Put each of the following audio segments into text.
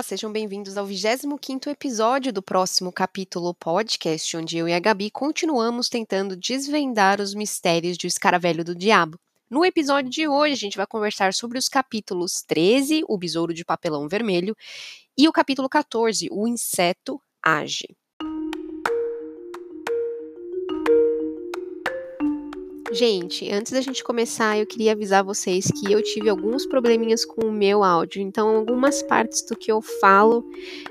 Olá, sejam bem-vindos ao 25º episódio do próximo capítulo podcast, onde eu e a Gabi continuamos tentando desvendar os mistérios de Escaravelho do Diabo. No episódio de hoje, a gente vai conversar sobre os capítulos 13, O Besouro de Papelão Vermelho, e o capítulo 14, O Inseto Age. Gente, antes da gente começar, eu queria avisar vocês que eu tive alguns probleminhas com o meu áudio, então algumas partes do que eu falo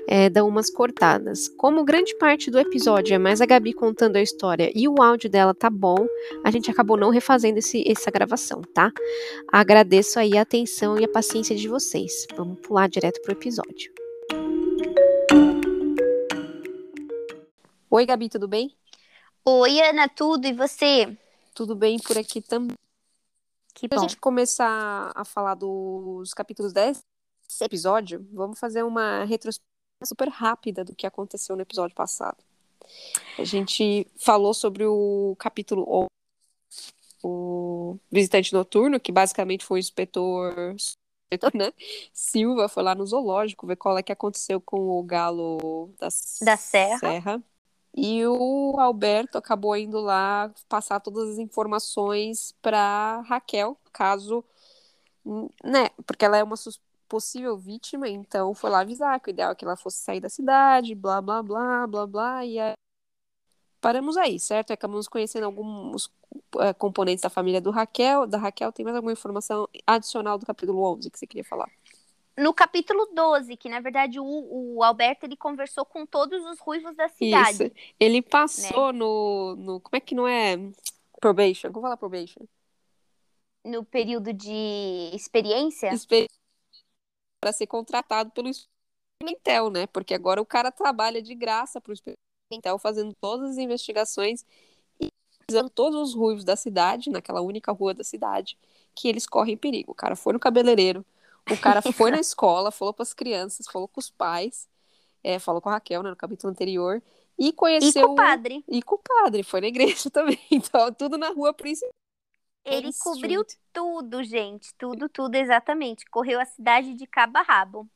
é, dão umas cortadas. Como grande parte do episódio é mais a Gabi contando a história e o áudio dela tá bom, a gente acabou não refazendo esse, essa gravação, tá? Agradeço aí a atenção e a paciência de vocês. Vamos pular direto pro episódio. Oi, Gabi, tudo bem? Oi, Ana, tudo e você? Tudo bem por aqui também. Que Para bom. a gente começar a falar dos capítulos 10 desse episódio, vamos fazer uma retrospectiva super rápida do que aconteceu no episódio passado. A gente falou sobre o capítulo 11, o visitante noturno, que basicamente foi o inspetor né? Silva, foi lá no zoológico ver qual é que aconteceu com o galo da, Da Serra. Serra. E o Alberto acabou indo lá passar todas as informações para Raquel, caso, né, porque ela é uma possível vítima, então foi lá avisar que o ideal é que ela fosse sair da cidade, blá, blá, blá, blá, blá, e aí paramos aí, certo? Acabamos conhecendo alguns eh, componentes da família do Raquel, da Raquel, tem mais alguma informação adicional do capítulo 11 que você queria falar? No capítulo 12, que na verdade o, o Alberto ele conversou com todos os ruivos da cidade. Isso. Ele passou no, no. Como é que não é? Probation. Como falar probation? No período de experiência. Para ser contratado pelo Pimentel, né? Porque agora o cara trabalha de graça para o Pimentel, fazendo todas as investigações e avisando todos os ruivos da cidade, naquela única rua da cidade, que eles correm perigo. O cara foi no cabeleireiro, o cara foi na escola, falou para as crianças, falou com os pais, é, falou com a Raquel, né, no capítulo anterior, e E conheceu. com o padre. E com o padre, foi na igreja também. Então, tudo na rua principal. Ele cobriu Street. tudo, gente. Tudo, tudo, exatamente. Correu a cidade de cabo a rabo.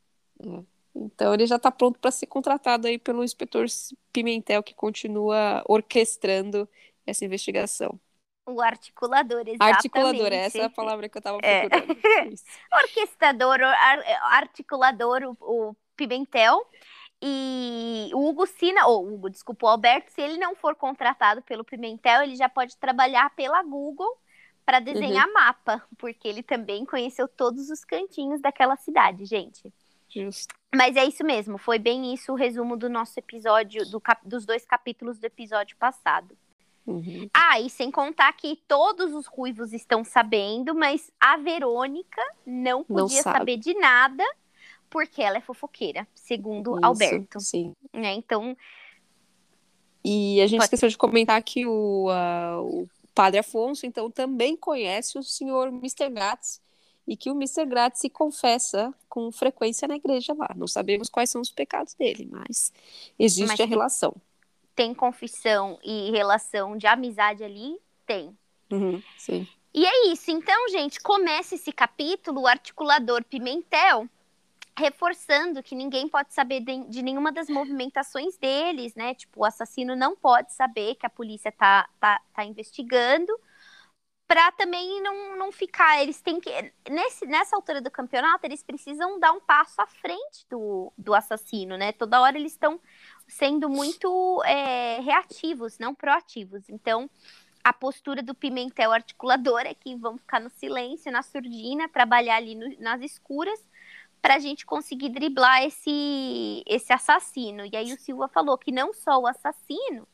Então, ele já está pronto para ser contratado aí pelo inspetor Pimentel, que continua orquestrando essa investigação. O articulador, exatamente. Articulador, essa é a palavra que eu estava É. procurando. Isso. orquestrador, ar- articulador, o, o Pimentel. E o Hugo Sina, ou Hugo, desculpa, o Alberto, se ele não for contratado pelo Pimentel, ele já pode trabalhar pela Google para desenhar mapa, porque ele também conheceu todos os cantinhos daquela cidade, gente. Justo. Mas é isso mesmo, foi bem isso o resumo do nosso episódio, do cap- dos dois capítulos do episódio passado. Uhum. Ah, e sem contar que todos os ruivos estão sabendo, mas a Verônica não Não podia sabe. saber de nada, porque ela é fofoqueira, segundo Isso, Alberto. Sim. Né? Então, E a gente Pode- esqueceu de comentar que o, ah, o padre Afonso, então, também conhece o senhor Mr. Gratz e que o Mr. Gratz se confessa com frequência na igreja lá. Não sabemos quais são os pecados dele, mas existe Mas a relação. Tem confissão e relação de amizade ali? Tem. Uhum, sim. E é isso. Então, gente, começa esse capítulo, o articulador Pimentel, reforçando que ninguém pode saber de, de nenhuma das movimentações deles, né? Tipo, o assassino não pode saber que a polícia tá, tá, tá investigando. Pra também não, não ficar. Eles têm que. Nesse, nessa altura do campeonato, eles precisam dar um passo à frente do, do assassino, né? Toda hora eles estão sendo muito é, reativos, não proativos. Então, a postura do Pimentel articulador é que vamos ficar no silêncio, na surdina, trabalhar ali no- nas escuras, para a gente conseguir driblar esse, esse assassino. E aí o Silva falou que não só o assassino,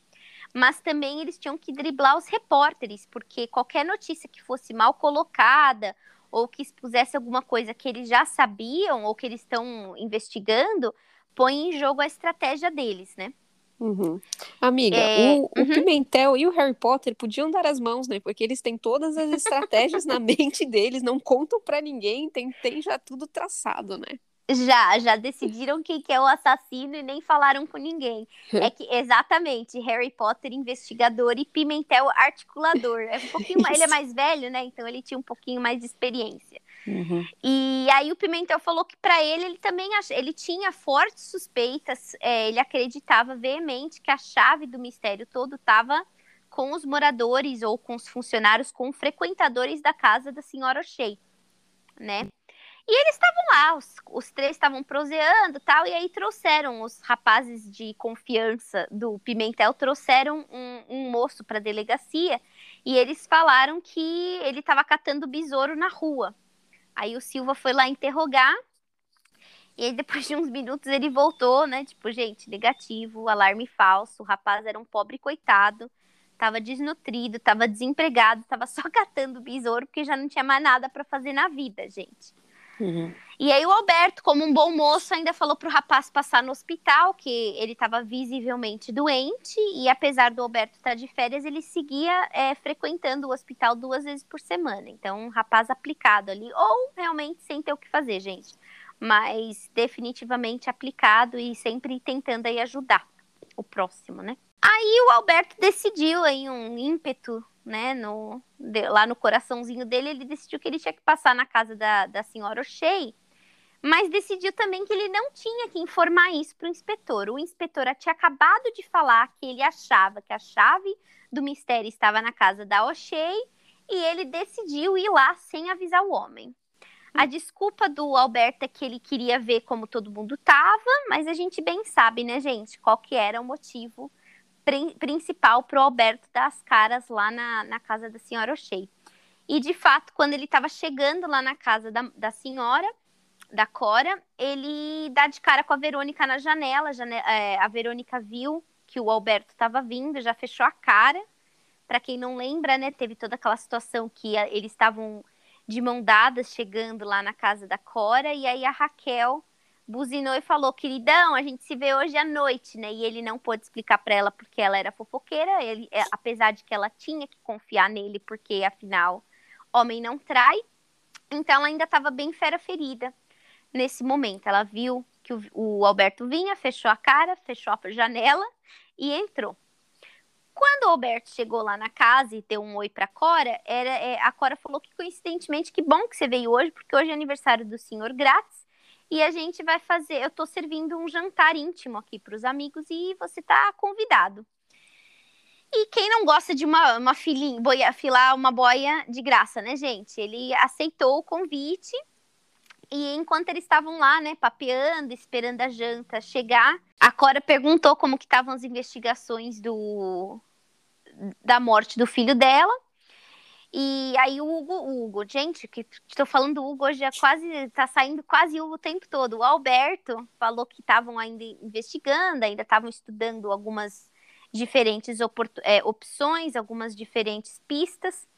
mas também eles tinham que driblar os repórteres, porque qualquer notícia que fosse mal colocada ou que expusesse alguma coisa que eles já sabiam ou que eles estão investigando, põe em jogo a estratégia deles, né? Uhum. Amiga, É, o, o uhum. Pimentel e o Harry Potter podiam dar as mãos, né? Porque eles têm todas as estratégias na mente deles, não contam pra ninguém, tem, tem já tudo traçado, né? Já, já decidiram quem que é o assassino e nem falaram com ninguém. É que exatamente, Harry Potter investigador e Pimentel articulador. É um pouquinho, mais- ele é mais velho, né? Então ele tinha um pouquinho mais de experiência. Uhum. E aí o Pimentel falou que para ele ele também ach... ele tinha fortes suspeitas, é, ele acreditava veemente que a chave do mistério todo estava com os moradores ou com os funcionários, com frequentadores da casa da senhora O'Shea, né? E eles estavam lá, os, os três estavam proseando tal, e aí trouxeram os rapazes de confiança do Pimentel, trouxeram um, um moço para a delegacia, e eles falaram que ele estava catando besouro na rua. Aí o Silva foi lá interrogar, e aí depois de uns minutos ele voltou, né? Tipo, gente, negativo, alarme falso, o rapaz era um pobre coitado, tava desnutrido, tava desempregado, tava só catando besouro porque já não tinha mais nada para fazer na vida, gente. Uhum. E aí o Alberto, como um bom moço, ainda falou pro rapaz passar no hospital, que ele estava visivelmente doente, e apesar do Alberto estar de férias, ele seguia é, frequentando o hospital duas vezes por semana. Então, um rapaz aplicado ali, ou realmente sem ter o que fazer, gente. Mas definitivamente aplicado e sempre tentando aí ajudar o próximo, né? Aí o Alberto decidiu em um ímpeto né, no, de, lá no coraçãozinho dele, ele decidiu que ele tinha que passar na casa da, da senhora O'Shea, mas decidiu também que ele não tinha que informar isso para o inspetor. O inspetor tinha acabado de falar que ele achava que a chave do mistério estava na casa da O'Shea e ele decidiu ir lá sem avisar o homem. A desculpa do Alberto é que ele queria ver como todo mundo estava, mas a gente bem sabe, né, gente, qual que era o motivo principal para o Alberto dar as caras lá na, na casa da senhora O'Shea. E, de fato, quando ele estava chegando lá na casa da, da senhora, da Cora, ele dá de cara com a Verônica na janela. Jane é, a Verônica viu que o Alberto estava vindo, já fechou a cara. Para quem não lembra, né, teve toda aquela situação que a, eles estavam de mão dadas chegando lá na casa da Cora, e aí a Raquel buzinou e falou: queridão, a gente se vê hoje à noite, né? E ele não pôde explicar para ela porque ela era fofoqueira, ele, é, apesar de que ela tinha que confiar nele, porque afinal, homem não trai. Então ela ainda estava bem fera ferida nesse momento. Ela viu que o, o Alberto vinha, fechou a cara, fechou a janela e entrou. Quando o Alberto chegou lá na casa e deu um oi pra Cora, era, é, a Cora falou que coincidentemente, que bom que você veio hoje, porque hoje é aniversário do senhor grátis e a gente vai fazer. Eu tô servindo um jantar íntimo aqui para os amigos e você tá convidado. E quem não gosta de uma, uma filhinha, boia, filar uma boia de graça, né, gente? Ele aceitou o convite e enquanto eles estavam lá, né, papeando, esperando a janta chegar, a Cora perguntou como que estavam as investigações do da morte do filho dela. E aí o Hugo, o Hugo, gente, que estou falando do Hugo hoje é quase, tá saindo quase o tempo todo. O Alberto falou que estavam ainda investigando, ainda estavam estudando algumas diferentes é, opções, algumas diferentes pistas.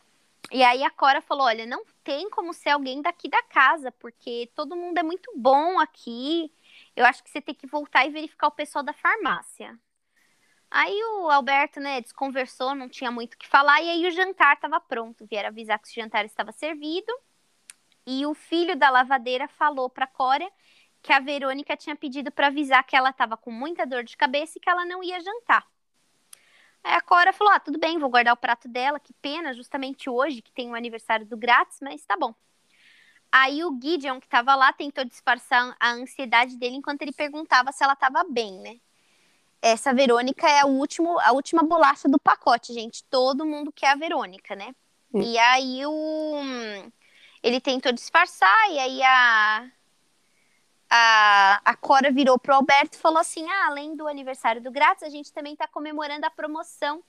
E aí a Cora falou: olha, não tem como ser alguém daqui da casa, porque todo mundo é muito bom aqui. Eu acho que você tem que voltar e verificar o pessoal da farmácia. Aí o Alberto, né, desconversou, não tinha muito o que falar, e aí o jantar estava pronto. Vieram avisar que o jantar estava servido. E o filho da lavadeira falou para Cora que a Verônica tinha pedido para avisar que ela estava com muita dor de cabeça e que ela não ia jantar. Aí a Cora falou: Ah, tudo bem, vou guardar o prato dela, que pena, justamente hoje que tem o aniversário do grátis, mas tá bom. Aí o Gideon, que estava lá, tentou disfarçar a ansiedade dele enquanto ele perguntava se ela estava bem, né? Essa Verônica é a, último, a última bolacha do pacote, gente. Todo mundo quer a Verônica, né? Hum. E aí o ele tentou disfarçar e aí a a, a Cora virou pro Alberto e falou assim: "Ah, além do aniversário do grátis, a gente também está comemorando a promoção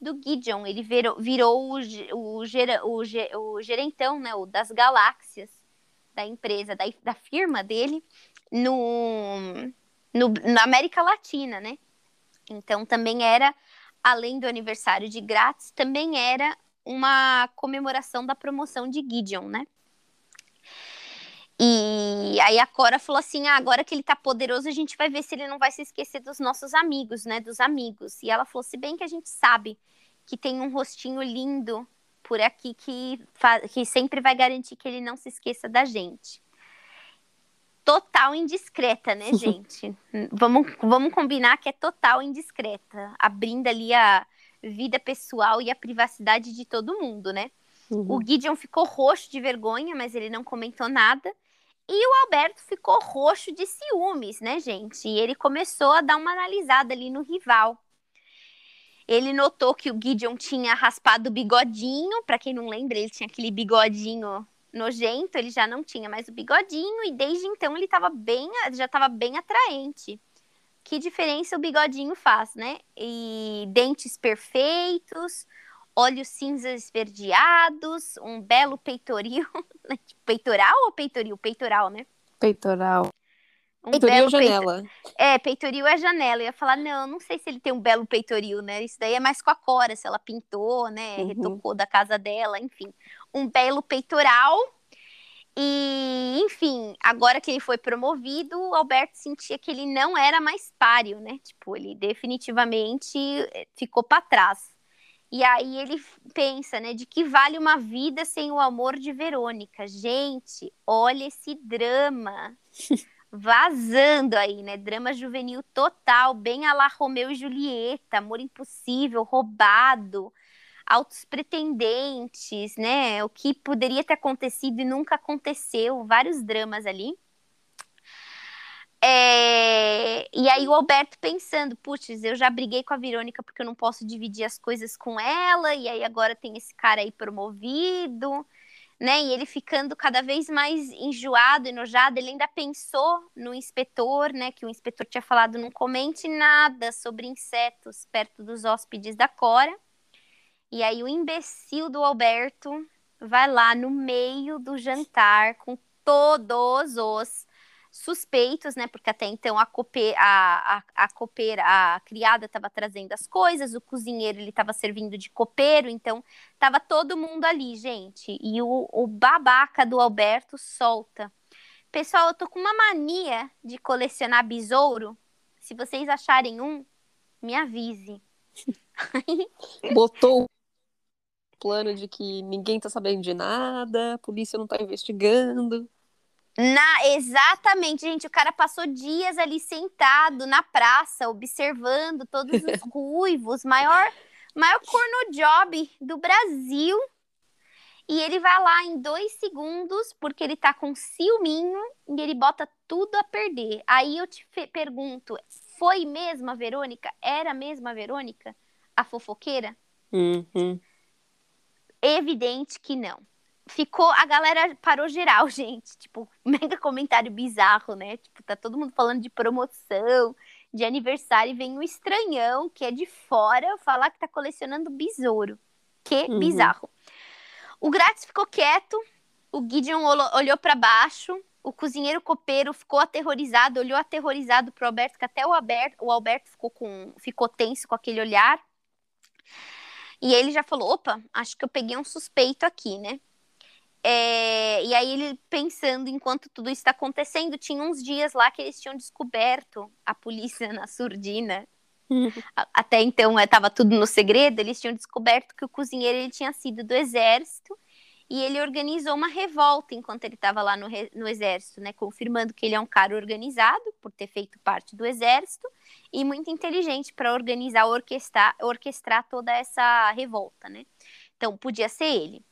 do Gideon. Ele virou, virou o, o, o, o gerentão, né, o das galáxias da empresa, da, da firma dele no, no, na América Latina, né? Então também era, além do aniversário de grátis, também era uma comemoração da promoção de Gideon, né? E aí a Cora falou assim: ah, agora que ele tá poderoso, a gente vai ver se ele não vai se esquecer dos nossos amigos, né? Dos amigos. E ela falou: se bem que a gente sabe que tem um rostinho lindo por aqui que, que sempre vai garantir que ele não se esqueça da gente total indiscreta, né, gente? vamos, vamos combinar que é total indiscreta, abrindo ali a vida pessoal e a privacidade de todo mundo, né? Uhum. O Gideon ficou roxo de vergonha, mas ele não comentou nada. E o Alberto ficou roxo de ciúmes, né, gente? E ele começou a dar uma analisada ali no rival. Ele notou que o Gideon tinha raspado o bigodinho, para quem não lembra, ele tinha aquele bigodinho nojento, ele já não tinha mais o bigodinho e desde então ele tava bem, já estava bem atraente. Que diferença o bigodinho faz, né? E dentes perfeitos, olhos cinzas esverdeados, um belo peitoril. Né? peitoral ou peitoril? Peitoral, né? Peitoral. Um peitoril é janela. É, peitoril é janela. Eu ia falar, não, não sei se ele tem um belo peitoril, né? Isso daí é mais com a Cora, se ela pintou, né? Uhum. Retocou da casa dela, enfim. Um belo peitoral. E, enfim, agora que ele foi promovido, o Alberto sentia que ele não era mais páreo, né? Tipo, ele definitivamente eh, ficou para trás. E aí ele pensa, né, de que vale uma vida sem o amor de Verônica. Gente, olha esse drama vazando aí, né? Drama juvenil total, bem a la Romeu e Julieta, amor impossível, roubado, altos pretendentes, né? O que poderia ter acontecido e nunca aconteceu, vários dramas ali. É... E aí o Alberto pensando, putz, eu já briguei com a Verônica porque eu não posso dividir as coisas com ela, e aí agora tem esse cara aí promovido, né? E ele ficando cada vez mais enjoado, enojado, ele ainda pensou no inspetor, né? Que o inspetor tinha falado, não comente nada sobre insetos perto dos hóspedes da Cora. E aí o imbecil do Alberto vai lá no meio do jantar com todos os suspeitos, né? Porque até então a, cope, a, a, a copeira, a criada estava trazendo as coisas, o cozinheiro ele estava servindo de copeiro, então tava todo mundo ali, gente. E o, o babaca do Alberto solta. Pessoal, eu tô com uma mania de colecionar besouro. Se vocês acharem um, me avise. Botou plano de que ninguém tá sabendo de nada, a polícia não tá investigando. Na, exatamente, gente. O cara passou dias ali sentado na praça, observando todos os ruivos, maior, maior corno job do Brasil. E ele vai lá em dois segundos, porque ele tá com ciúminho e ele bota tudo a perder. Aí eu te pergunto: foi mesmo a Verônica? Era mesmo a Verônica? A fofoqueira? Uhum. Evidente que não ficou, a galera parou geral, gente. Tipo, mega comentário bizarro, né? Tipo, tá todo mundo falando de promoção, de aniversário, e vem um estranhão que é de fora falar que tá colecionando besouro. Que uhum. bizarro. O Grátis ficou quieto, o Gideon olhou para baixo, o cozinheiro copeiro ficou aterrorizado, olhou aterrorizado pro Alberto, que até o Alberto, o Alberto ficou, com, ficou tenso com aquele olhar. E ele já falou: opa, acho que eu peguei um suspeito aqui, né? É, e aí ele pensando enquanto tudo isso está acontecendo, tinha uns dias lá que eles tinham descoberto a polícia na surdina. Até então estava é, tudo no segredo. Eles tinham descoberto que o cozinheiro ele tinha sido do exército e ele organizou uma revolta enquanto ele estava lá no, no exército, né? Confirmando que ele é um cara organizado por ter feito parte do exército e muito inteligente para organizar, orquestrar, orquestrar toda essa revolta, né? Então podia ser ele.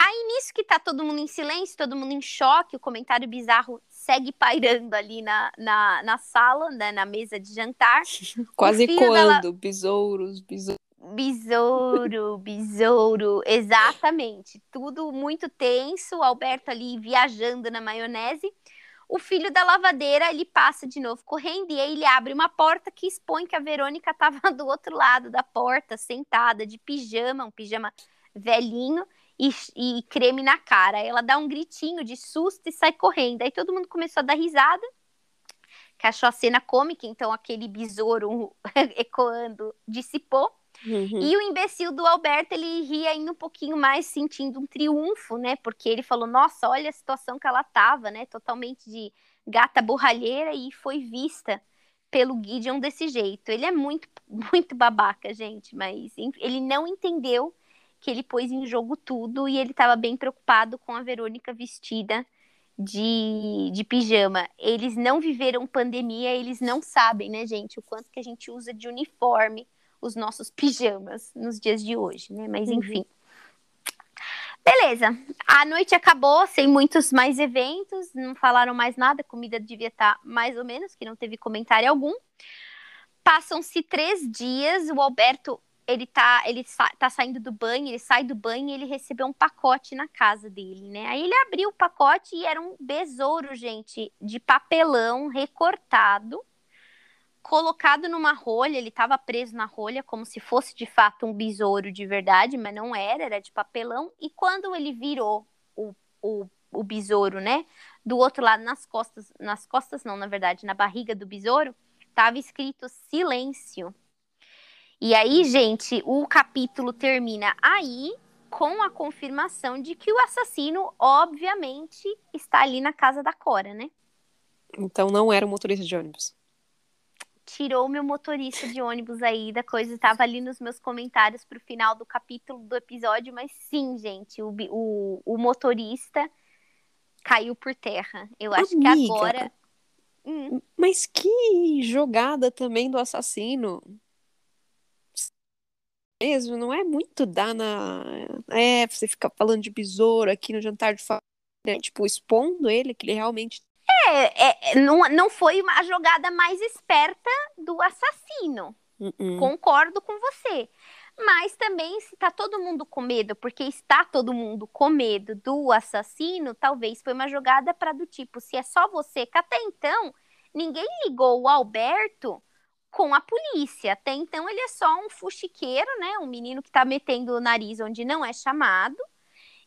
Aí nisso que tá todo mundo em silêncio, todo mundo em choque, o comentário bizarro segue pairando ali na, na, na sala, né, na mesa de jantar. Quase coando, dela... besouros, besouros. Besouro, besouro, exatamente. Tudo muito tenso, o Alberto ali viajando na maionese. O filho da lavadeira, ele passa de novo correndo e aí ele abre uma porta que expõe que a Verônica estava do outro lado da porta, sentada de pijama, um pijama velhinho, e, e creme na cara. Ela dá um gritinho de susto e sai correndo. Aí todo mundo começou a dar risada, que achou a cena cômica, então aquele besouro ecoando dissipou. Uhum. E o imbecil do Alberto, ele ria ainda um pouquinho mais, sentindo um triunfo, né? Porque ele falou: Nossa, olha a situação que ela tava, né? Totalmente de gata borralheira e foi vista pelo Gideon desse jeito. Ele é muito, muito babaca, gente, mas ele não entendeu que ele pôs em jogo tudo e ele estava bem preocupado com a Verônica vestida de, de pijama. Eles não viveram pandemia, eles não sabem, né, gente, o quanto que a gente usa de uniforme os nossos pijamas nos dias de hoje, né? Mas uhum. enfim. Beleza. A noite acabou sem muitos mais eventos, não falaram mais nada, a comida devia estar mais ou menos, que não teve comentário algum. Passam-se três dias, o Alberto ele tá, ele sa tá saindo do banho, ele sai do banho e ele recebeu um pacote na casa dele, né? Aí ele abriu o pacote e era um besouro, gente, de papelão recortado, colocado numa rolha, ele estava preso na rolha como se fosse de fato um besouro de verdade, mas não era, era de papelão. E quando ele virou o, o, o besouro, né, do outro lado nas costas, nas costas não, na verdade, na barriga do besouro, estava escrito silêncio. E aí, gente, o capítulo termina aí com a confirmação de que o assassino, obviamente, está ali na casa da Cora, né? Então não era o motorista de ônibus. Tirou meu motorista de ônibus aí da coisa, estava ali nos meus comentários pro final do capítulo do episódio, mas sim, gente, o, o, o motorista caiu por terra. Eu acho Amiga, que agora. Hum. Mas que jogada também do assassino mesmo, não é muito dar na. É, você ficar falando de besouro aqui no jantar de família, né? tipo, expondo ele, que ele realmente. É, é, não, não foi a jogada mais esperta do assassino. Uh -uh. Concordo com você. Mas também, se tá todo mundo com medo, porque está todo mundo com medo do assassino, talvez foi uma jogada para do tipo, se é só você, que até então ninguém ligou o Alberto com a polícia. Até então ele é só um fuxiqueiro, né? Um menino que tá metendo o nariz onde não é chamado.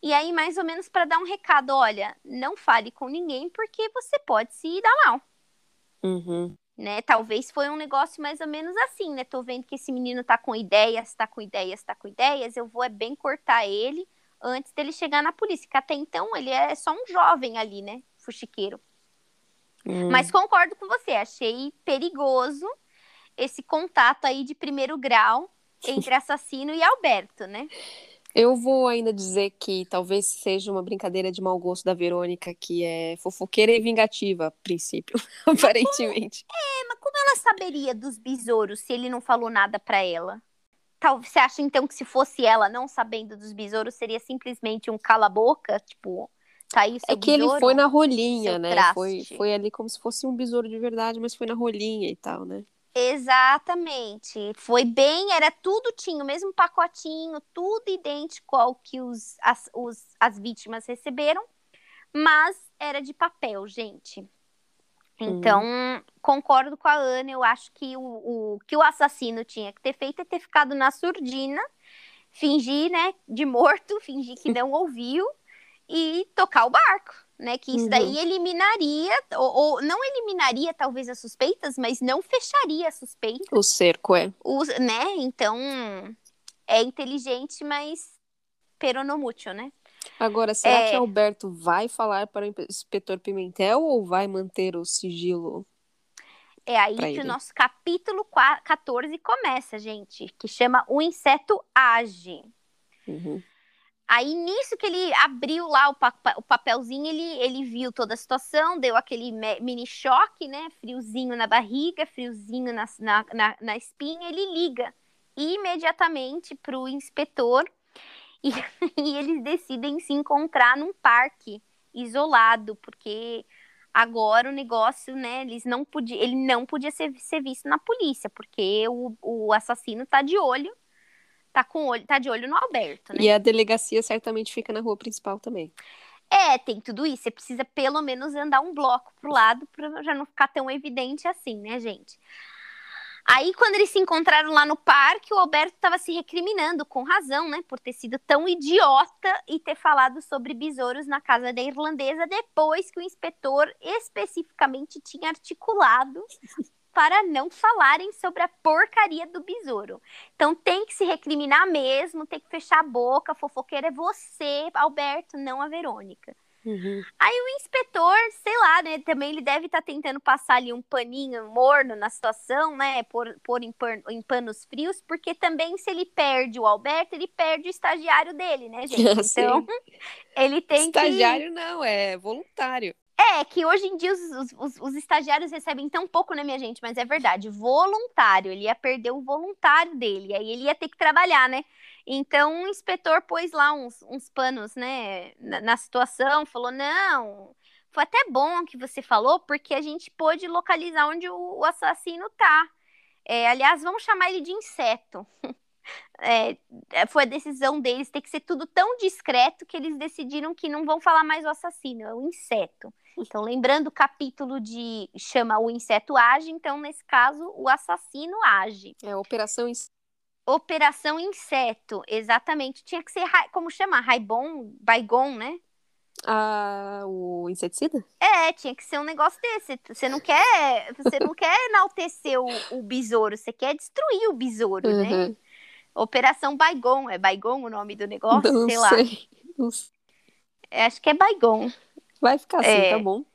E aí, mais ou menos, para dar um recado: olha, não fale com ninguém porque você pode se dar mal. Uhum. Né? Talvez foi um negócio mais ou menos assim, né? Tô vendo que esse menino tá com ideias, tá com ideias, tá com ideias. Eu vou é bem cortar ele antes dele chegar na polícia. Que até então ele é só um jovem ali, né? Fuxiqueiro. Hum. Mas concordo com você, achei perigoso esse contato aí de primeiro grau entre assassino e Alberto, né? Eu vou ainda dizer que talvez seja uma brincadeira de mau gosto da Verônica, que é fofoqueira e vingativa, a princípio, aparentemente. Como... É, mas como ela saberia dos besouros se ele não falou nada para ela? Tal, você acha então que se fosse ela não sabendo dos besouros, seria simplesmente um cala-boca? Tipo, tá aí o seu É que besouro, ele foi na rolinha, né? traste. Foi, foi ali como se fosse um besouro de verdade, mas foi na rolinha e tal, né? Exatamente. Foi bem, era tudo, tinha o mesmo pacotinho, tudo idêntico ao que os, as, os, as vítimas receberam, mas era de papel, gente. Então, uhum. concordo com a Ana, eu acho que o, o que o assassino tinha que ter feito é ter ficado na surdina, fingir, né, de morto, fingir que não ouviu e tocar o barco né? Que isso daí Uhum. eliminaria, ou, ou não eliminaria talvez as suspeitas, mas não fecharia a suspeita, O cerco é. os- né? Então é inteligente, mas peronomútil, né? Agora, será É. que Alberto vai falar para o inspetor Pimentel ou vai manter o sigilo? É aí que ele. o nosso capítulo qua- 14 começa, gente, que chama O Inseto Age. Uhum. Aí, nisso que ele abriu lá o, pa- o papelzinho, ele, ele viu toda a situação, deu aquele mini choque, né? Friozinho na barriga, friozinho na, na, na, na espinha. Ele liga imediatamente para o inspetor e, e eles decidem se encontrar num parque isolado, porque agora o negócio, né? Eles não podia, ele não podia ser, ser visto na polícia, porque o, o assassino tá de olho, tá com olho, tá de olho no Alberto, né? E a delegacia certamente fica na rua principal também. É, tem tudo isso. Você precisa pelo menos andar um bloco pro lado para já não ficar tão evidente assim, né, gente? Aí, quando eles se encontraram lá no parque, o Alberto estava se recriminando, com razão, né, por ter sido tão idiota e ter falado sobre besouros na casa da irlandesa depois que o inspetor especificamente tinha articulado para não falarem sobre a porcaria do besouro. Então tem que se recriminar mesmo, tem que fechar a boca. Fofoqueira é você, Alberto, não a Verônica. Uhum. O inspetor, sei lá, né? Também ele deve estar tentando passar ali um paninho morno na situação, né? Pôr, pôr em, pan- em panos frios, porque também se ele perde o Alberto, ele perde o estagiário dele, né, gente? Sim. Então, ele tem que. Estagiário não, é voluntário. É, que hoje em dia os, os, os, estagiários recebem tão pouco, né, minha gente? Mas é verdade, voluntário. Ele ia perder o voluntário dele, aí ele ia ter que trabalhar, né? Então o inspetor pôs lá uns, uns panos, né, na, na situação, falou: não, foi até bom que você falou, porque a gente pôde localizar onde o, o assassino tá. É, aliás, vamos chamar ele de inseto. É, é, foi a decisão deles ter que ser tudo tão discreto que eles decidiram que não vão falar mais o assassino, é o inseto. Então, lembrando o capítulo de chama o inseto age, então nesse caso o assassino age. É Operação Operação Inseto, exatamente. Tinha que ser como chama, Raibon, Baigon, né? Ah, o inseticida? É, tinha que ser um negócio desse. Você não quer, você não quer enaltecer o, o besouro, você quer destruir o besouro, né? uhum. né? Operação Baigon, é Baigon o nome do negócio? Não sei, sei lá. Não sei. É, acho que é Baigon. Vai ficar assim, é. tá bom.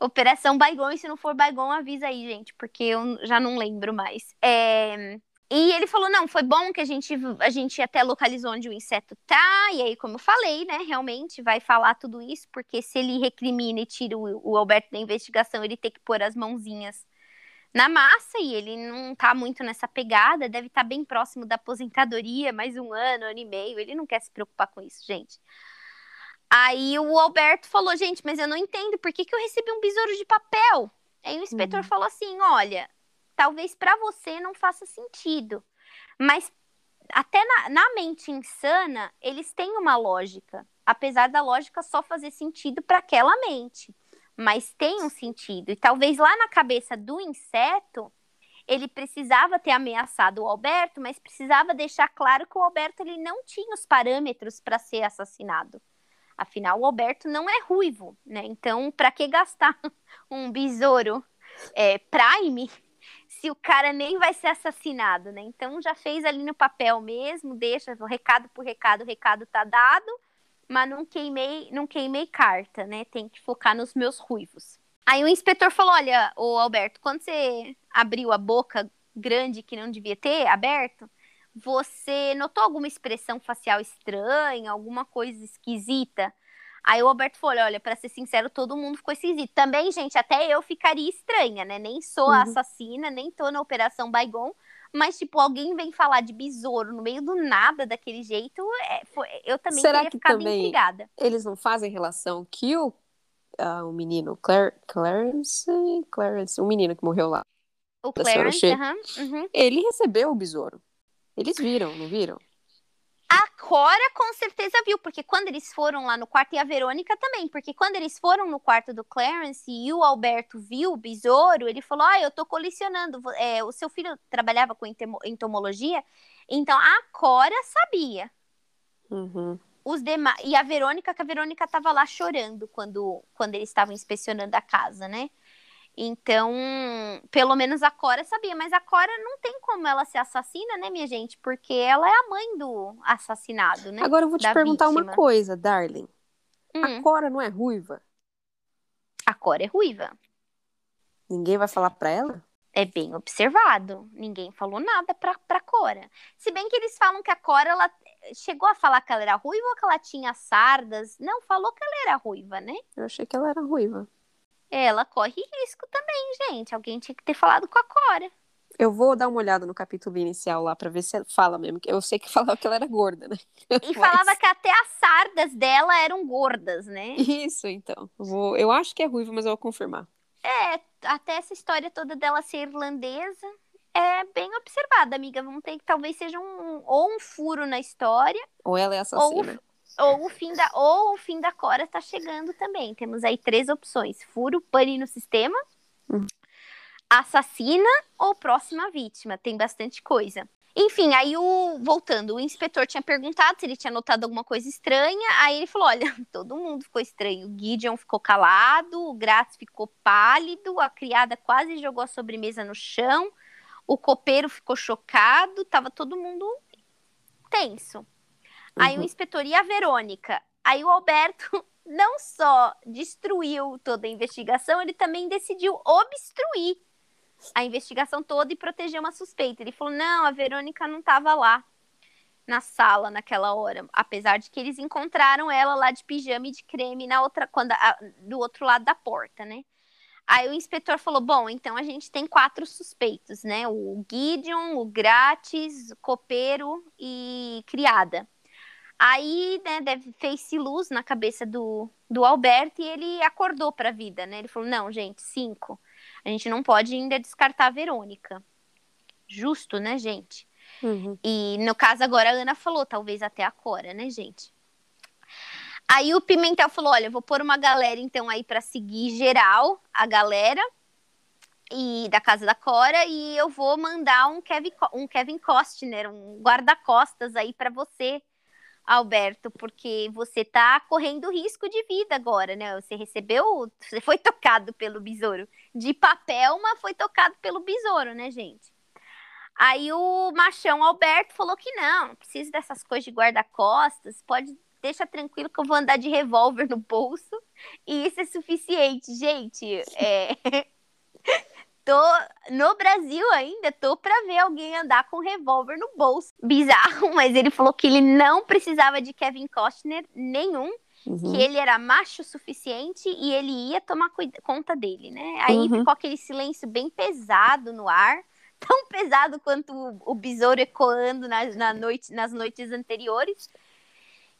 Operação Baigon, e se não for Baigon, avisa aí, gente, porque eu já não lembro mais. É... E ele falou: não, foi bom que a gente, a gente até localizou onde o inseto tá. E aí, como eu falei, né, realmente vai falar tudo isso, porque se ele recrimina e tira o, o Alberto da investigação, ele tem que pôr as mãozinhas na massa e ele não tá muito nessa pegada, deve estar tá bem próximo da aposentadoria, mais um ano, ano e meio. Ele não quer se preocupar com isso, gente. Aí o Alberto falou, gente, mas eu não entendo por que, que eu recebi um besouro de papel. Aí o inspetor uhum. falou assim: olha, talvez para você não faça sentido, mas até na, na, mente insana, eles têm uma lógica, apesar da lógica só fazer sentido para aquela mente, mas tem um sentido. E talvez lá na cabeça do inseto, ele precisava ter ameaçado o Alberto, mas precisava deixar claro que o Alberto ele não tinha os parâmetros para ser assassinado. Afinal, o Alberto não é ruivo, né? Então, para que gastar um besouro é, Prime se o cara nem vai ser assassinado, né? Então, já fez ali no papel mesmo, deixa o recado por recado, o recado tá dado, mas não queimei, não queimei carta, né? Tem que focar nos meus ruivos. Aí o inspetor falou: Olha, o Alberto, quando você abriu a boca grande que não devia ter aberto, você notou alguma expressão facial estranha, alguma coisa esquisita? Aí o Alberto falou: olha, para ser sincero, todo mundo ficou esquisito. Também, gente, até eu ficaria estranha, né? Nem sou uhum. assassina, nem tô na Operação Baigon. Mas, tipo, alguém vem falar de besouro no meio do nada daquele jeito, é, foi, eu também Será teria que ficado também intrigada. Eles não fazem relação que o, uh, o menino, Claire, Clarence, Clarence, o menino que morreu lá. O Clarence, uhum, uhum. ele recebeu o besouro. Eles viram, não viram? A Cora com certeza viu, porque quando eles foram lá no quarto, e a Verônica também, porque quando eles foram no quarto do Clarence e o Alberto viu o besouro, ele falou: Ah, eu tô colecionando. É, o seu filho trabalhava com entomologia, então a Cora sabia. Uhum. Os demais, e a Verônica, que a Verônica tava lá chorando quando, quando eles estavam inspecionando a casa, né? Então, pelo menos a Cora sabia, mas a Cora não tem como ela ser assassina, né, minha gente? Porque ela é a mãe do assassinado, né? Agora eu vou te perguntar vítima. uma coisa, Darling. Hum. A Cora não é ruiva? A Cora é ruiva. Ninguém vai falar pra ela? É bem observado. Ninguém falou nada pra, pra Cora. Se bem que eles falam que a Cora, ela chegou a falar que ela era ruiva ou que ela tinha sardas. Não, falou que ela era ruiva, né? Eu achei que ela era ruiva. Ela corre risco também, gente. Alguém tinha que ter falado com a Cora. Eu vou dar uma olhada no capítulo inicial lá pra ver se fala mesmo. Eu sei que falava que ela era gorda, né? E Mas... falava que até as sardas dela eram gordas, né? Isso, então. Eu, vou... eu acho que é ruiva, mas eu vou confirmar. É, até essa história toda dela ser irlandesa é bem observada, amiga. Vamos ter que talvez seja um ou um furo na história. Ou ela é assassina. Ou ou o fim da, ou o fim da Cora está chegando também. Temos aí três opções: furo, pane no sistema, uhum. assassina ou próxima vítima. Tem bastante coisa. Enfim, aí o voltando, o inspetor tinha perguntado se ele tinha notado alguma coisa estranha. Aí ele falou: olha, todo mundo ficou estranho. O Gideon ficou calado, o Gratz ficou pálido, a criada quase jogou a sobremesa no chão, o copeiro ficou chocado, tava todo mundo tenso. Aí o uhum. inspetor e a Verônica. Aí o Alberto não só destruiu toda a investigação, ele também decidiu obstruir a investigação toda e proteger uma suspeita. Ele falou: não, a Verônica não estava lá. na sala naquela hora, apesar de que eles encontraram ela lá de pijama e de creme na outra quando a, do outro lado da porta, né? Aí o inspetor falou: "Bom, então a gente tem quatro suspeitos, né? O Gideon, o Grátis, o copeiro e criada. Aí, né, deve, fez-se luz na cabeça do, do Alberto e ele acordou para a vida, né? Ele falou: "Não, gente, cinco. A gente não pode ainda descartar a Verônica." Justo, né, gente? Uhum. E no caso agora a Ana falou, talvez até a Cora, né, gente? Aí o Pimentel falou: olha, eu vou pôr uma galera então aí para seguir geral a galera e da casa da Cora e eu vou mandar um Kevin, um Kevin Costner, um guarda-costas aí para você, Alberto, porque você tá correndo risco de vida agora, né? Você recebeu, você foi tocado pelo besouro de papel, mas foi tocado pelo besouro, né, gente? Aí o machão Alberto falou que não, não precisa dessas coisas de guarda-costas, pode deixa tranquilo que eu vou andar de revólver no bolso e isso é suficiente, gente. É... tô no Brasil ainda, tô para ver alguém andar com revólver no bolso. Bizarro, mas ele falou que ele não precisava de Kevin Costner nenhum, uhum. que ele era macho o suficiente e ele ia tomar conta dele, né? Aí uhum. ficou aquele silêncio bem pesado no ar tão pesado quanto o, o besouro ecoando na, na noite, nas noites anteriores.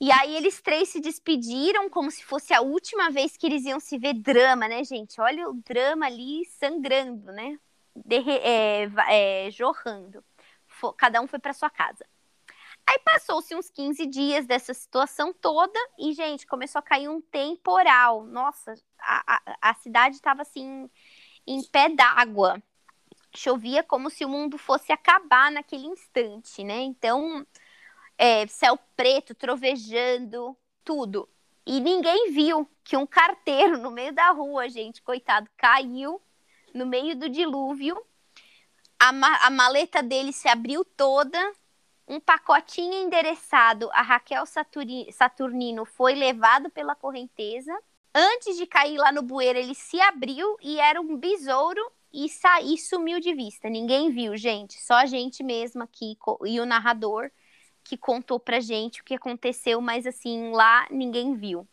E aí eles três se despediram como se fosse a última vez que eles iam se ver drama, né, gente? Olha o drama ali sangrando, né? Derre é, é, jorrando. Cada um foi para sua casa. Aí passou-se uns 15 dias dessa situação toda e, gente, começou a cair um temporal. Nossa, a, a, a cidade estava assim em pé d'água chovia como se o mundo fosse acabar naquele instante, né? Então, é, céu preto, trovejando, tudo. E ninguém viu que um carteiro no meio da rua, gente, coitado, caiu no meio do dilúvio. A, ma a maleta dele se abriu toda. Um pacotinho endereçado a Raquel Saturnino foi levado pela correnteza. Antes de cair lá no bueiro, ele se abriu e era um besouro e, sair sumiu de vista. Ninguém viu, gente. Só a gente mesma aqui e o narrador que contou pra gente o que aconteceu, mas assim, lá ninguém viu.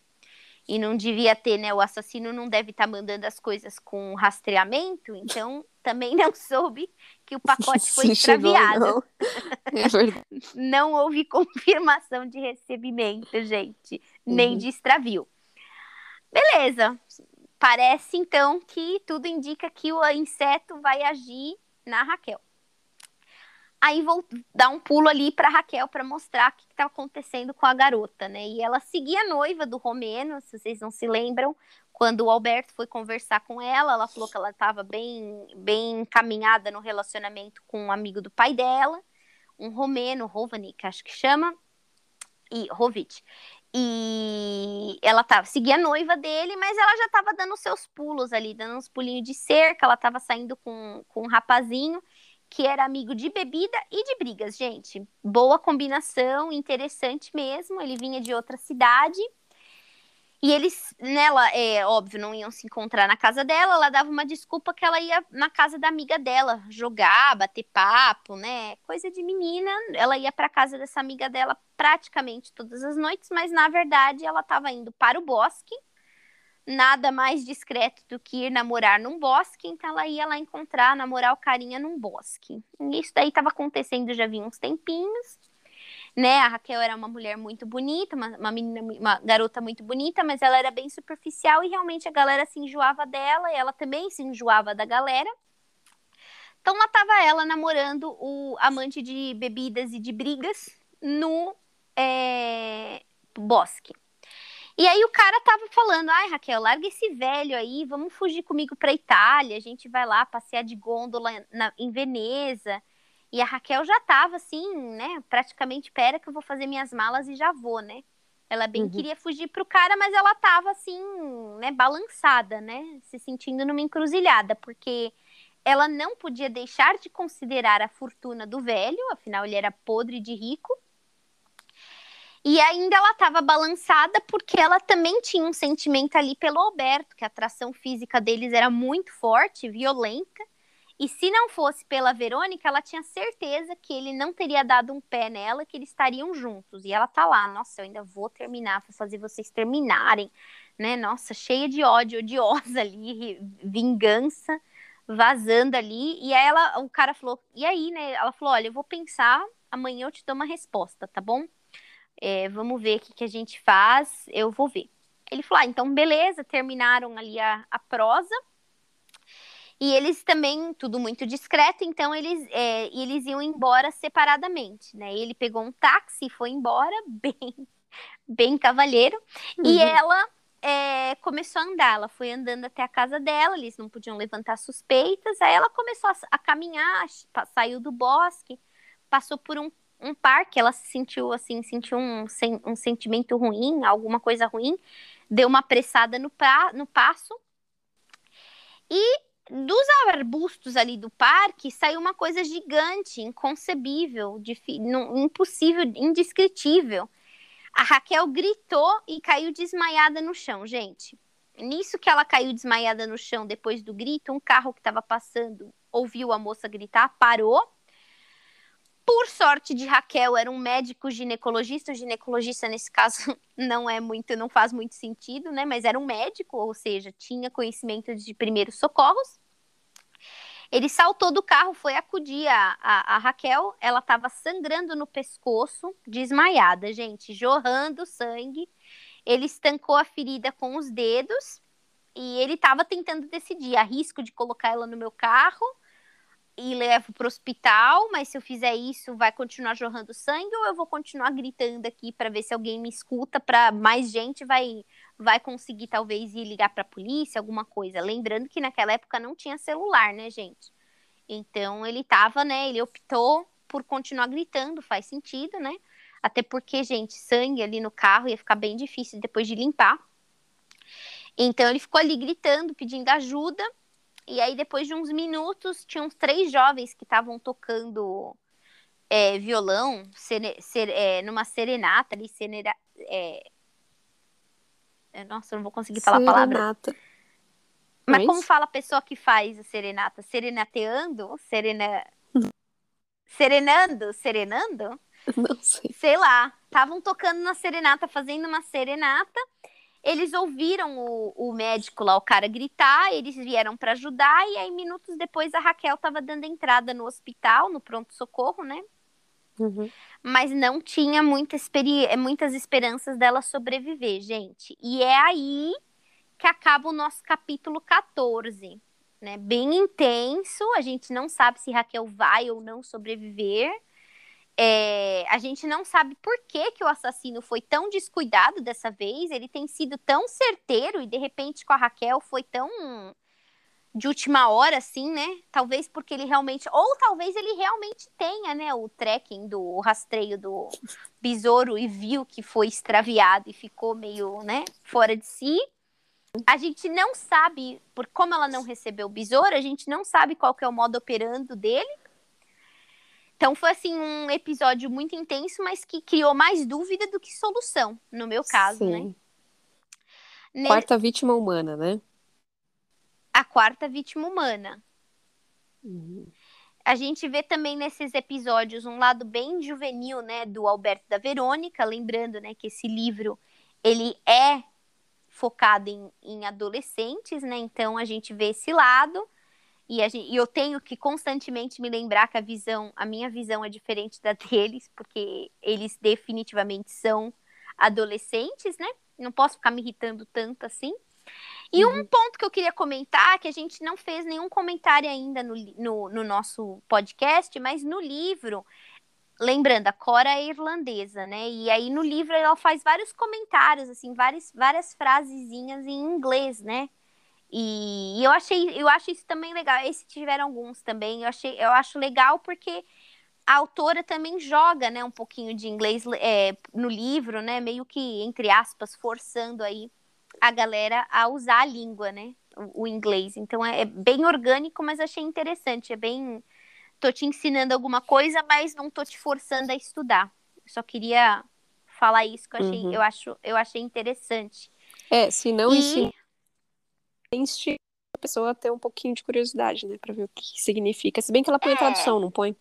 E não devia ter, né? O assassino não deve estar tá mandando as coisas com rastreamento, então também não soube que o pacote foi extraviado. Chegou, não. É não houve confirmação de recebimento, gente, nem uhum. de extravio. Beleza, Parece então que tudo indica que o inseto vai agir na Raquel. Aí vou dar um pulo ali para Raquel para mostrar o que estava acontecendo com a garota, né? E ela seguia a noiva do Romeno, se vocês não se lembram, quando o Alberto foi conversar com ela, ela falou que ela estava bem, bem encaminhada no relacionamento com um amigo do pai dela, um romeno, Rovanik, acho que chama, e Rovit. E ela tava, seguia a noiva dele, mas ela já estava dando seus pulos ali, dando uns pulinhos de cerca. Ela estava saindo com, com um rapazinho que era amigo de bebida e de brigas, gente. Boa combinação, interessante mesmo. Ele vinha de outra cidade. E eles, nela, é óbvio, não iam se encontrar na casa dela, ela dava uma desculpa que ela ia na casa da amiga dela, jogar, bater papo, né? Coisa de menina. Ela ia para casa dessa amiga dela praticamente todas as noites, mas na verdade ela estava indo para o bosque. Nada mais discreto do que ir namorar num bosque, então ela ia lá encontrar, namorar o carinha num bosque. E isso daí estava acontecendo já vinha uns tempinhos né? A Raquel era uma mulher muito bonita, uma, uma menina, uma garota muito bonita, mas ela era bem superficial e realmente a galera se enjoava dela e ela também se enjoava da galera. Então lá tava ela namorando o amante de bebidas e de brigas no é, bosque. E aí o cara tava falando, ai Raquel, larga esse velho aí, vamos fugir comigo pra Itália, a gente vai lá passear de gôndola na, em Veneza. E a Raquel já tava assim, né? Praticamente, pera que eu vou fazer minhas malas e já vou, né? Ela bem uhum. queria fugir pro cara, mas ela tava assim, né, balançada, né? Se sentindo numa encruzilhada, porque ela não podia deixar de considerar a fortuna do velho, afinal ele era podre de rico. E ainda ela estava balançada porque ela também tinha um sentimento ali pelo Alberto, que a atração física deles era muito forte, violenta. E se não fosse pela Verônica, ela tinha certeza que ele não teria dado um pé nela, que eles estariam juntos. E ela tá lá, nossa, eu ainda vou terminar, vou fazer vocês terminarem, né? Nossa, cheia de ódio, odiosa ali, vingança vazando ali. E aí ela, o cara falou, e aí, né? Ela falou: olha, eu vou pensar, amanhã eu te dou uma resposta, tá bom? É, vamos ver o que, que a gente faz, eu vou ver. Ele falou: ah, então beleza, terminaram ali a, a prosa. E eles também, tudo muito discreto, então eles, é, eles iam embora separadamente, né? Ele pegou um táxi e foi embora, bem, bem cavalheiro. Uhum. E ela é, começou a andar, ela foi andando até a casa dela, eles não podiam levantar suspeitas, aí ela começou a, a caminhar, saiu do bosque, passou por um, um parque, ela se sentiu assim, sentiu um, um sentimento ruim, alguma coisa ruim, deu uma apressada no, pra, no passo, e dos arbustos ali do parque saiu uma coisa gigante, inconcebível, impossível, indescritível. A Raquel gritou e caiu desmaiada no chão, gente. Nisso que ela caiu desmaiada no chão depois do grito, um carro que estava passando ouviu a moça gritar, parou. Por sorte de Raquel, era um médico ginecologista. O ginecologista, nesse caso, não é muito, não faz muito sentido, né? Mas era um médico, ou seja, tinha conhecimento de primeiros socorros. Ele saltou do carro, foi acudir a, a, a Raquel. Ela estava sangrando no pescoço, desmaiada, gente, jorrando sangue. Ele estancou a ferida com os dedos e ele estava tentando decidir: arrisco de colocar ela no meu carro e levo para o hospital, mas se eu fizer isso, vai continuar jorrando sangue ou eu vou continuar gritando aqui para ver se alguém me escuta, para mais gente vai vai conseguir talvez ir ligar para a polícia, alguma coisa. Lembrando que naquela época não tinha celular, né, gente? Então ele tava, né, ele optou por continuar gritando, faz sentido, né? Até porque, gente, sangue ali no carro ia ficar bem difícil depois de limpar. Então ele ficou ali gritando, pedindo ajuda. E aí, depois de uns minutos, tinham três jovens que estavam tocando é, violão ser, ser, é, numa serenata ali, senera, é... Nossa, eu não vou conseguir falar serenata. a palavra. Mas é como fala a pessoa que faz a serenata? Serenateando? Serena... Serenando? Serenando? Não sei. Sei lá. Estavam tocando na serenata, fazendo uma serenata. Eles ouviram o, o médico lá, o cara gritar, eles vieram para ajudar, e aí, minutos depois, a Raquel estava dando entrada no hospital, no pronto-socorro, né? Uhum. Mas não tinha muita experi muitas esperanças dela sobreviver, gente. E é aí que acaba o nosso capítulo 14. Né? Bem intenso, a gente não sabe se Raquel vai ou não sobreviver. É, a gente não sabe por que, que o assassino foi tão descuidado dessa vez. Ele tem sido tão certeiro e de repente com a Raquel foi tão de última hora, assim, né? Talvez porque ele realmente. Ou talvez ele realmente tenha, né? O tracking do o rastreio do besouro e viu que foi extraviado e ficou meio, né? Fora de si. A gente não sabe, por como ela não recebeu o besouro, a gente não sabe qual que é o modo operando dele. Então foi assim um episódio muito intenso, mas que criou mais dúvida do que solução, no meu caso, Sim. né? Quarta vítima humana, né? A quarta vítima humana. Uhum. A gente vê também nesses episódios um lado bem juvenil, né, do Alberto da Verônica, lembrando, né, que esse livro ele é focado em, em adolescentes, né? Então a gente vê esse lado. E, gente, e, eu tenho que constantemente me lembrar que a visão, a minha visão é diferente da deles, porque eles definitivamente são adolescentes, né? Não posso ficar me irritando tanto assim. E uhum. um ponto que eu queria comentar, que a gente não fez nenhum comentário ainda no, no, no nosso podcast, mas no livro, lembrando, a Cora é irlandesa, né? E aí no livro ela faz vários comentários, assim, várias, várias frasezinhas em inglês, né? E, eu achei, eu acho isso também legal. Esse tiveram alguns também. Eu achei, eu acho legal porque a autora também joga, né, um pouquinho de inglês é, no livro, né? Meio que entre aspas forçando aí a galera a usar a língua, né? O, o inglês. Então é, é bem orgânico, mas achei interessante. É bem tô te ensinando alguma coisa, mas não tô te forçando a estudar. só queria falar isso que eu achei, uhum. eu acho, eu achei interessante. É, se não e... ensina a pessoa ter um pouquinho de curiosidade, né, para ver o que significa. Se bem que ela põe É. tradução, não põe?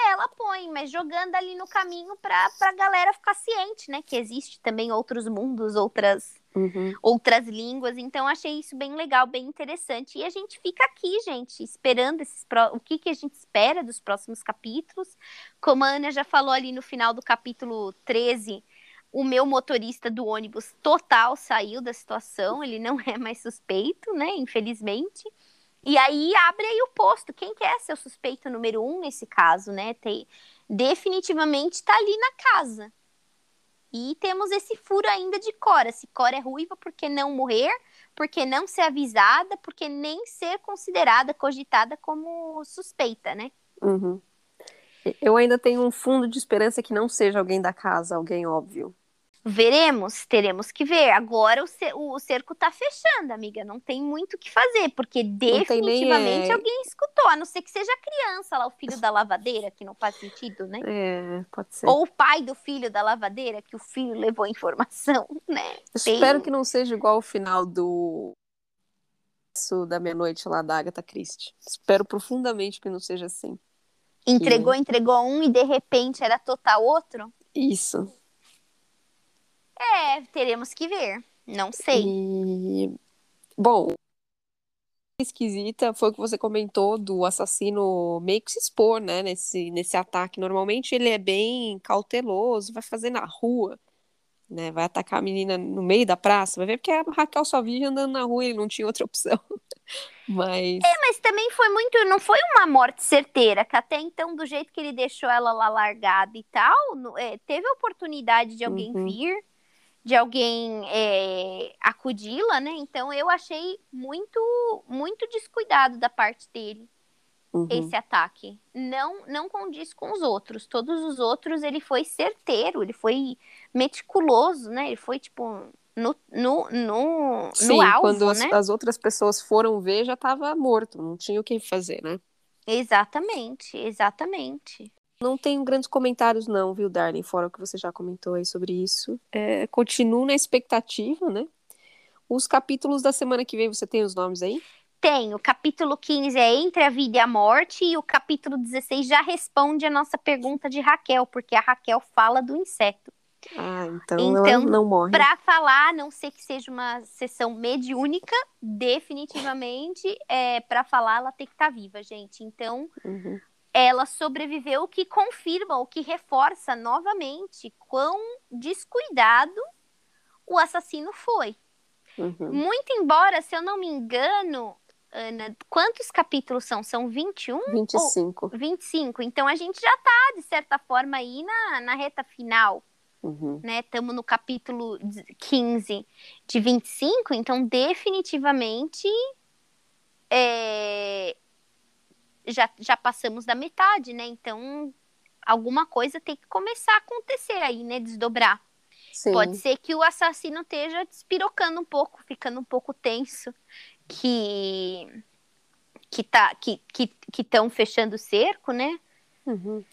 É, ela põe, mas jogando ali no caminho pra, pra galera ficar ciente, né? Que existe também outros mundos, outras, Uhum. outras línguas. Então, achei isso bem legal, bem interessante. E a gente fica aqui, gente, esperando esses pró- o que, que a gente espera dos próximos capítulos. Como a Ana já falou ali no final do capítulo 13, o meu motorista do ônibus total saiu da situação, ele não é mais suspeito, né? Infelizmente. E aí abre aí o posto. Quem que é seu suspeito número um nesse caso, né? Tem, definitivamente tá ali na casa. E temos esse furo ainda de Cora. Se Cora é ruiva, por que não morrer? Por que não ser avisada? Por que nem ser considerada, cogitada como suspeita, né? Uhum. Eu ainda tenho um fundo de esperança que não seja alguém da casa, alguém óbvio. Veremos, teremos que ver. Agora o, o cerco tá fechando, amiga. Não tem muito o que fazer, porque nem, definitivamente é, alguém escutou. A não ser que seja criança lá, o filho da lavadeira, que não faz sentido, né? É, pode ser. Ou o pai do filho da lavadeira, que o filho levou a informação, né? Tem- Espero que não seja igual o final do da meia-noite lá da Agatha Christie. Espero profundamente que não seja assim. Entregou, entregou um e de repente era total outro? Isso. É, teremos que ver. Não sei. E bom, esquisita foi o que você comentou do assassino meio que se expor, né, nesse nesse ataque. Normalmente ele é bem cauteloso, vai fazer na rua, né? Vai atacar a menina no meio da praça, vai ver porque a Raquel só vive andando na rua, ele não tinha outra opção. Mas Mas também foi muito, não foi uma morte certeira, que até então, do jeito que ele deixou ela lá largada e tal, no- é, teve a oportunidade de alguém Uhum. vir, de alguém é, acudi-la, né? Então eu achei muito, muito descuidado da parte dele. Uhum, esse ataque. Não, não condiz com os outros. Todos os outros ele foi certeiro, ele foi meticuloso, né? Ele foi tipo no, no, no, Sim, no alvo, quando as, né? as outras pessoas foram ver, já estava morto, não tinha o que fazer, né? Exatamente, exatamente. Não tenho grandes comentários, não, viu, Darling? Fora o que você já comentou aí sobre isso. É, continuo na expectativa, né? Os capítulos da semana que vem, você tem os nomes aí? Tem, o capítulo 15 é Entre a Vida e a Morte, e o capítulo 16 já responde a nossa pergunta de Raquel, porque a Raquel fala do inseto. Ah, então, Então, ela não morre. Pra falar, a não ser que seja uma sessão mediúnica, definitivamente, é, para falar, ela tem que estar viva, gente. Então, Uhum, ela sobreviveu, o que confirma, o que reforça novamente quão descuidado o assassino foi. uhum. Muito embora, se eu não me engano, Ana, quantos capítulos são? São 21? 25. 25. Então a gente já tá, de certa forma, aí na, na reta final Uhum. né? Estamos no capítulo 15 de 25, então definitivamente é, já, já passamos da metade, né? Então alguma coisa tem que começar a acontecer aí, né? Desdobrar. Sim. Pode ser que o assassino esteja despirocando um pouco, ficando um pouco tenso, que que tá que que estão fechando o cerco, né? Uhum.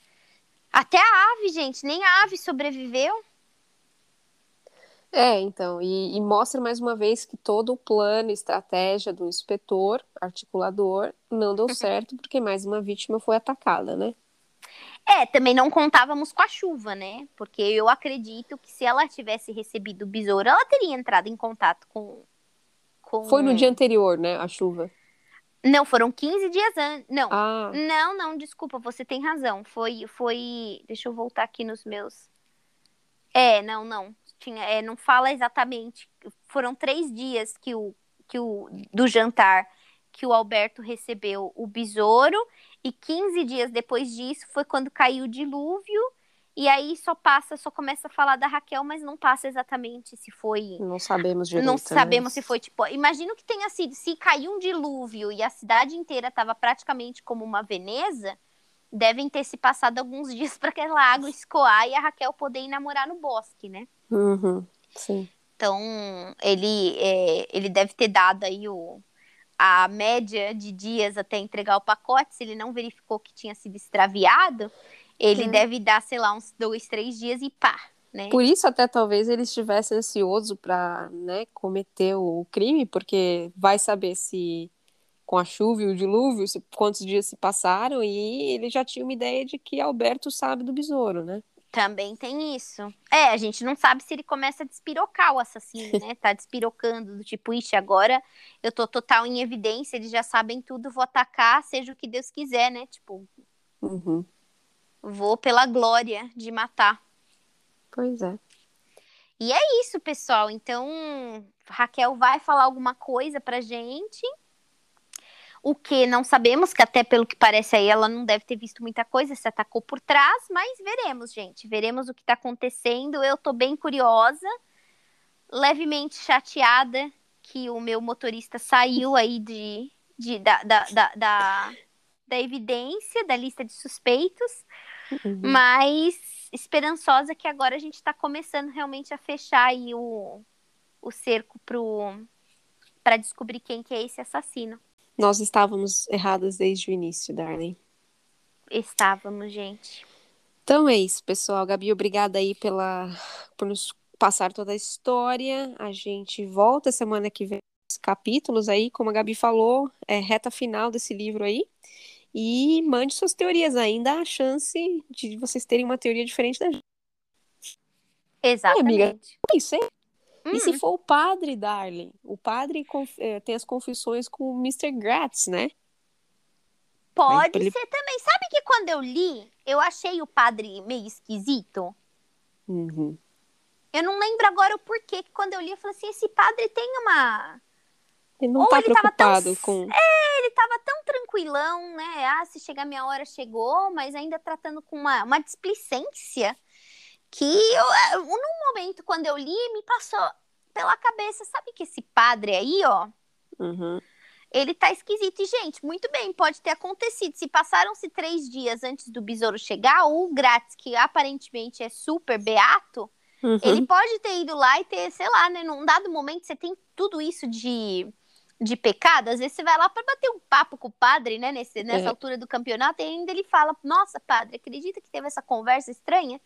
Até a ave, gente, nem a ave sobreviveu. É, então, e, e mostra mais uma vez que todo o plano, estratégia do inspetor, articulador, não deu certo, porque mais uma vítima foi atacada, né? É, também não contávamos com a chuva, né? Porque eu acredito que se ela tivesse recebido o besouro, ela teria entrado em contato com. Com... Foi no dia anterior, né, a chuva. Não, foram 15 dias antes. Não. Ah, Não, não, desculpa, você tem razão. Foi. foi... Deixa eu voltar aqui nos meus. É, não, não. Tinha, é, não fala exatamente. Foram três dias que o, que o do jantar que o Alberto recebeu o besouro, e 15 dias depois disso foi quando caiu o dilúvio, e aí só passa, só começa a falar da Raquel, mas não passa exatamente se foi. não sabemos direito. Não né? sabemos se foi tipo. Imagino que tenha sido. Se caiu um dilúvio e a cidade inteira estava praticamente como uma Veneza, devem ter se passado alguns dias para aquela água escoar e a Raquel poder ir namorar no bosque, né? Uhum, sim. Então, ele, é, ele deve ter dado aí o, a média de dias até entregar o pacote. Se ele não verificou que tinha sido extraviado, ele É. deve dar, sei lá, uns dois, três dias e pá, né? Por isso até talvez ele estivesse ansioso para, né, cometer o crime, porque vai saber se com a chuva e o dilúvio, quantos dias se passaram, e ele já tinha uma ideia de que Alberto sabe do besouro, né? Também tem isso. É, a gente não sabe se ele começa a despirocar o assassino, né? Tá despirocando, do tipo, ixi, agora eu tô total em evidência, eles já sabem tudo, vou atacar, seja o que Deus quiser, né? Tipo, uhum. Vou pela glória de matar. Pois é. E é isso, pessoal. Então, Raquel vai falar alguma coisa pra gente o que não sabemos, que até pelo que parece aí ela não deve ter visto muita coisa, se atacou por trás, mas veremos, gente. Veremos o que está acontecendo. Eu estou bem curiosa, levemente chateada que o meu motorista saiu aí de, de da, da, da, da, da evidência, da lista de suspeitos, uhum. mas esperançosa que agora a gente está começando realmente a fechar aí o, o cerco para descobrir quem que é esse assassino. Nós estávamos erradas desde o início, Darlene. Estávamos, gente. Então é isso, pessoal. Gabi, obrigada aí pela por nos passar toda a história. A gente volta semana que vem os capítulos aí, como a Gabi falou, é reta final desse livro aí. E mande suas teorias. Ainda há a chance de vocês terem uma teoria diferente da gente. Exatamente. É, amiga, isso é e se hum. for o padre, Darling? O padre é, tem as confissões com o Mr. Gratz, né? Pode ele... ser também. Sabe que quando eu li, eu achei o padre meio esquisito? Uhum. Eu não lembro agora o porquê que quando eu li, eu falei assim, esse padre tem uma... Ele não Ou tá ele preocupado tão... com... É, ele tava tão tranquilão, né? Ah, se chegar minha hora, chegou, mas ainda tratando com uma, uma displicência que eu, é, num momento, quando eu li, me passou pela cabeça, sabe que esse padre aí, ó, uhum. ele tá esquisito. E, gente, muito bem, pode ter acontecido. Se passaram-se três dias antes do besouro chegar, o Grátis, que aparentemente é super beato, uhum. ele pode ter ido lá e ter, sei lá, né, num dado momento, você tem tudo isso de de pecado, às vezes você vai lá para bater um papo com o padre, né, nesse, nessa é. altura do campeonato, e ainda ele fala: Nossa, padre, acredita que teve essa conversa estranha?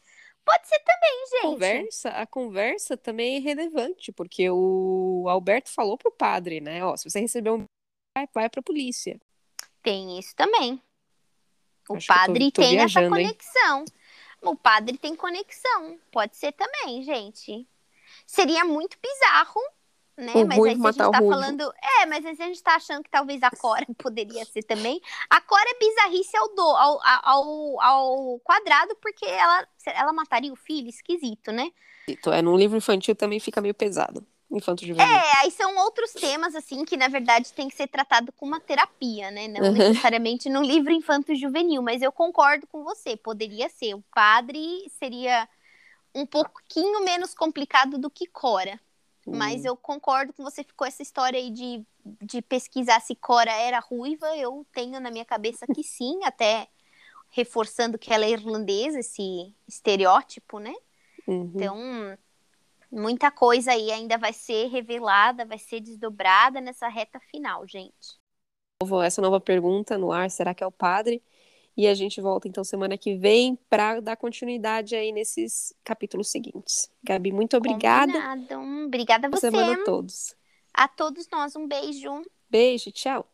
Pode ser também, gente. Conversa, a conversa também é relevante, porque o Alberto falou pro padre, né? Ó, se você receber um vai, vai pra polícia. Tem isso também. O Acho padre tô, tô tem viajando, essa conexão. Hein? O padre tem conexão. Pode ser também, gente. Seria muito bizarro né? O mas aí a gente tá falando. É, mas a gente tá achando que talvez a Cora poderia ser também. A Cora é bizarrice ao, do, ao, ao, ao quadrado, porque ela, ela mataria o filho, esquisito, né? É, num livro infantil também fica meio pesado. Infanto juvenil. É, aí são outros temas, assim, que na verdade tem que ser tratado com uma terapia, né? Não uhum. necessariamente num livro infanto juvenil, mas eu concordo com você, poderia ser. O padre seria um pouquinho menos complicado do que Cora. Mas eu concordo com você, ficou essa história aí de, de pesquisar se Cora era ruiva. Eu tenho na minha cabeça que sim, até reforçando que ela é irlandesa, esse estereótipo, né? Uhum. Então, muita coisa aí ainda vai ser revelada, vai ser desdobrada nessa reta final, gente. Essa nova pergunta no ar, será que é o padre? E a gente volta então semana que vem para dar continuidade aí nesses capítulos seguintes. Gabi, muito obrigada. Combinado. Obrigada a você. Semana a todos. A todos nós, um beijo. Beijo, tchau.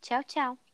Tchau, tchau.